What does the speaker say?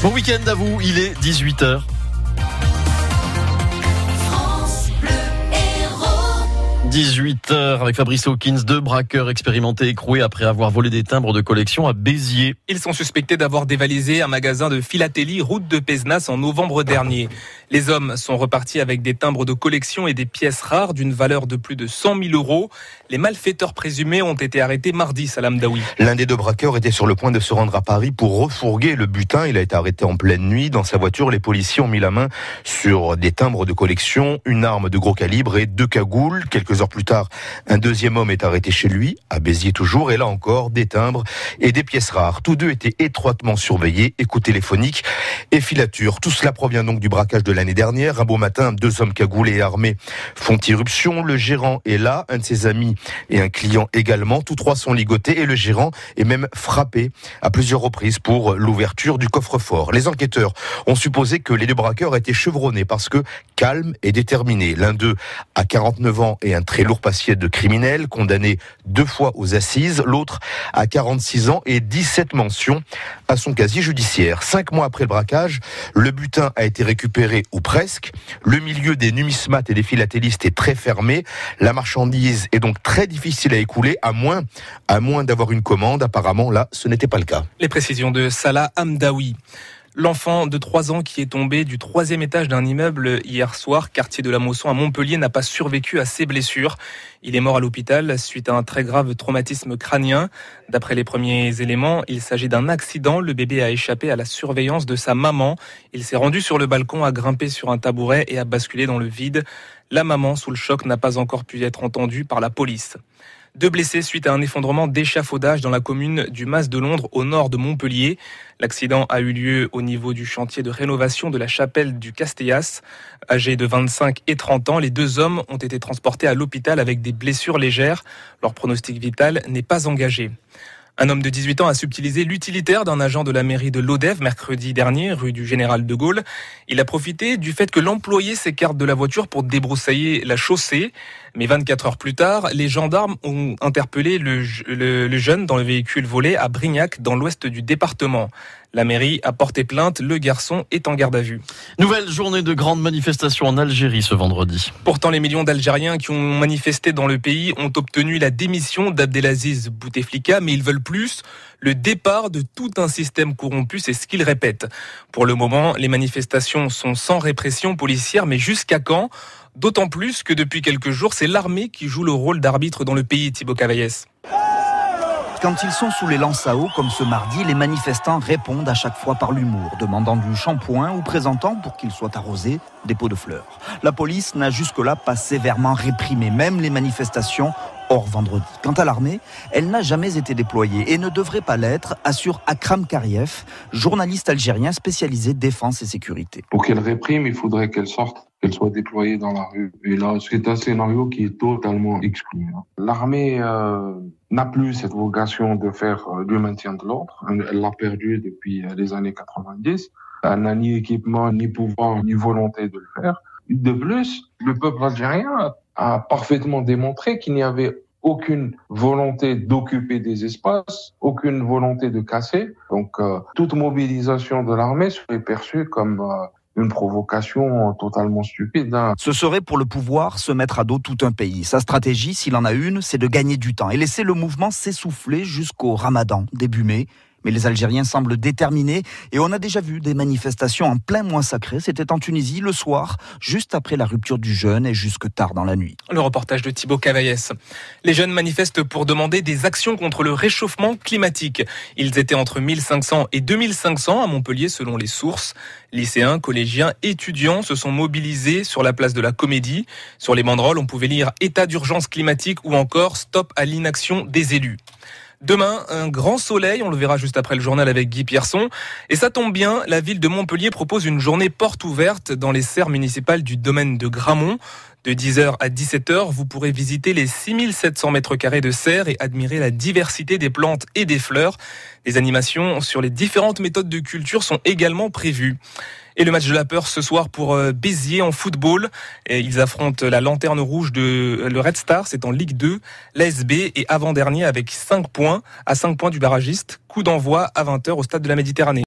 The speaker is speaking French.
Bon week-end à vous, il est 18h. 18h avec Fabrice Hawkins, deux braqueurs expérimentés écroués après avoir volé des timbres de collection à Béziers. Ils sont suspectés d'avoir dévalisé un magasin de philatélie route de Pézenas en novembre dernier. Les hommes sont repartis avec des timbres de collection et des pièces rares d'une valeur de plus de 100 000 euros. Les malfaiteurs présumés ont été arrêtés mardi, Salam Daoui. L'un des deux braqueurs était sur le point de se rendre à Paris pour refourguer le butin. Il a été arrêté en pleine nuit. Dans sa voiture, les policiers ont mis la main sur des timbres de collection, une arme de gros calibre et deux cagoules. Quelques heures plus tard, un deuxième homme est arrêté chez lui, à Béziers toujours, et là encore, des timbres et des pièces rares. Tous deux étaient étroitement surveillés, écoute téléphonique et filature. Tout cela provient donc du braquage de l'année dernière. Un beau matin, deux hommes cagoulés et armés font irruption. Le gérant est là, un de ses amis et un client également. Tous trois sont ligotés et le gérant est même frappé à plusieurs reprises pour l'ouverture du coffre-fort. Les enquêteurs ont supposé que les deux braqueurs étaient chevronnés parce que calmes et déterminés. L'un d'eux a 49 ans et un très lourd passé de criminel, condamné deux fois aux assises. L'autre a 46 ans et 17 mentions à son casier judiciaire. Cinq mois après le braquage, le butin a été récupéré ou presque. Le milieu des numismates et des philatélistes est très fermé. La marchandise est donc très difficile à écouler, à moins, à moins d'avoir une commande. Apparemment, là, ce n'était pas le cas. Les précisions de Salah Amdawi. L'enfant de 3 ans qui est tombé du troisième étage d'un immeuble hier soir, quartier de la Mosson à Montpellier, n'a pas survécu à ses blessures. Il est mort à l'hôpital suite à un très grave traumatisme crânien. D'après les premiers éléments, il s'agit d'un accident. Le bébé a échappé à la surveillance de sa maman. Il s'est rendu sur le balcon, a grimpé sur un tabouret et a basculé dans le vide. La maman, sous le choc, n'a pas encore pu être entendue par la police. Deux blessés suite à un effondrement d'échafaudage dans la commune du Mas de Londres au nord de Montpellier. L'accident a eu lieu au niveau du chantier de rénovation de la chapelle du Castellas. Âgés de 25 et 30 ans, les deux hommes ont été transportés à l'hôpital avec des blessures légères. Leur pronostic vital n'est pas engagé. Un homme de 18 ans a subtilisé l'utilitaire d'un agent de la mairie de Lodève mercredi dernier, rue du Général de Gaulle. Il a profité du fait que l'employé s'écarte de la voiture pour débroussailler la chaussée. Mais 24 heures plus tard, les gendarmes ont interpellé le, le, le jeune dans le véhicule volé à Brignac, dans l'ouest du département. La mairie a porté plainte, le garçon est en garde à vue. Nouvelle journée de grande manifestation en Algérie ce vendredi. Pourtant, les millions d'Algériens qui ont manifesté dans le pays ont obtenu la démission d'Abdelaziz Bouteflika, mais ils veulent plus le départ de tout un système corrompu, c'est ce qu'ils répètent. Pour le moment, les manifestations sont sans répression policière, mais jusqu'à quand? D'autant plus que depuis quelques jours, c'est l'armée qui joue le rôle d'arbitre dans le pays, Thibaut Cavaillès. Quand ils sont sous les lances à eau, comme ce mardi, les manifestants répondent à chaque fois par l'humour, demandant du shampoing ou présentant, pour qu'ils soient arrosés, des pots de fleurs. La police n'a jusque-là pas sévèrement réprimé même les manifestations hors vendredi. Quant à l'armée, elle n'a jamais été déployée et ne devrait pas l'être, assure Akram Kariev, journaliste algérien spécialisé défense et sécurité. Pour qu'elle réprime, il faudrait qu'elle sorte qu'elle soit déployée dans la rue. Et là, c'est un scénario qui est totalement exclu. L'armée euh, n'a plus cette vocation de faire euh, maintien de l'ordre. Elle l'a perdu depuis euh, les années 90. Elle n'a ni équipement, ni pouvoir, ni volonté de le faire. De plus, le peuple algérien a parfaitement démontré qu'il n'y avait aucune volonté d'occuper des espaces, aucune volonté de casser. Donc, euh, toute mobilisation de l'armée serait perçue comme euh, une provocation totalement stupide. Hein. Ce serait pour le pouvoir se mettre à dos tout un pays. Sa stratégie, s'il en a une, c'est de gagner du temps et laisser le mouvement s'essouffler jusqu'au ramadan, début mai. Mais les Algériens semblent déterminés et on a déjà vu des manifestations en plein mois sacré. C'était en Tunisie le soir, juste après la rupture du jeûne et jusque tard dans la nuit. Le reportage de Thibaut Cavaillès. Les jeunes manifestent pour demander des actions contre le réchauffement climatique. Ils étaient entre 1500 et 2500 à Montpellier selon les sources. Lycéens, collégiens, étudiants se sont mobilisés sur la place de la Comédie. Sur les banderoles, on pouvait lire État d'urgence climatique ou encore Stop à l'inaction des élus. Demain, un grand soleil, on le verra juste après le journal avec Guy Pierson. Et ça tombe bien, la ville de Montpellier propose une journée porte ouverte dans les serres municipales du domaine de Gramont. De 10h à 17h, vous pourrez visiter les 6700 mètres carrés de serre et admirer la diversité des plantes et des fleurs. Des animations sur les différentes méthodes de culture sont également prévues. Et le match de la peur ce soir pour euh, Béziers en football. Ils affrontent la lanterne rouge de le Red Star, c'est en Ligue 2. L'ASB est avant-dernier avec 5 points, à 5 points du barragiste. Coup d'envoi à 20h au stade de la Méditerranée.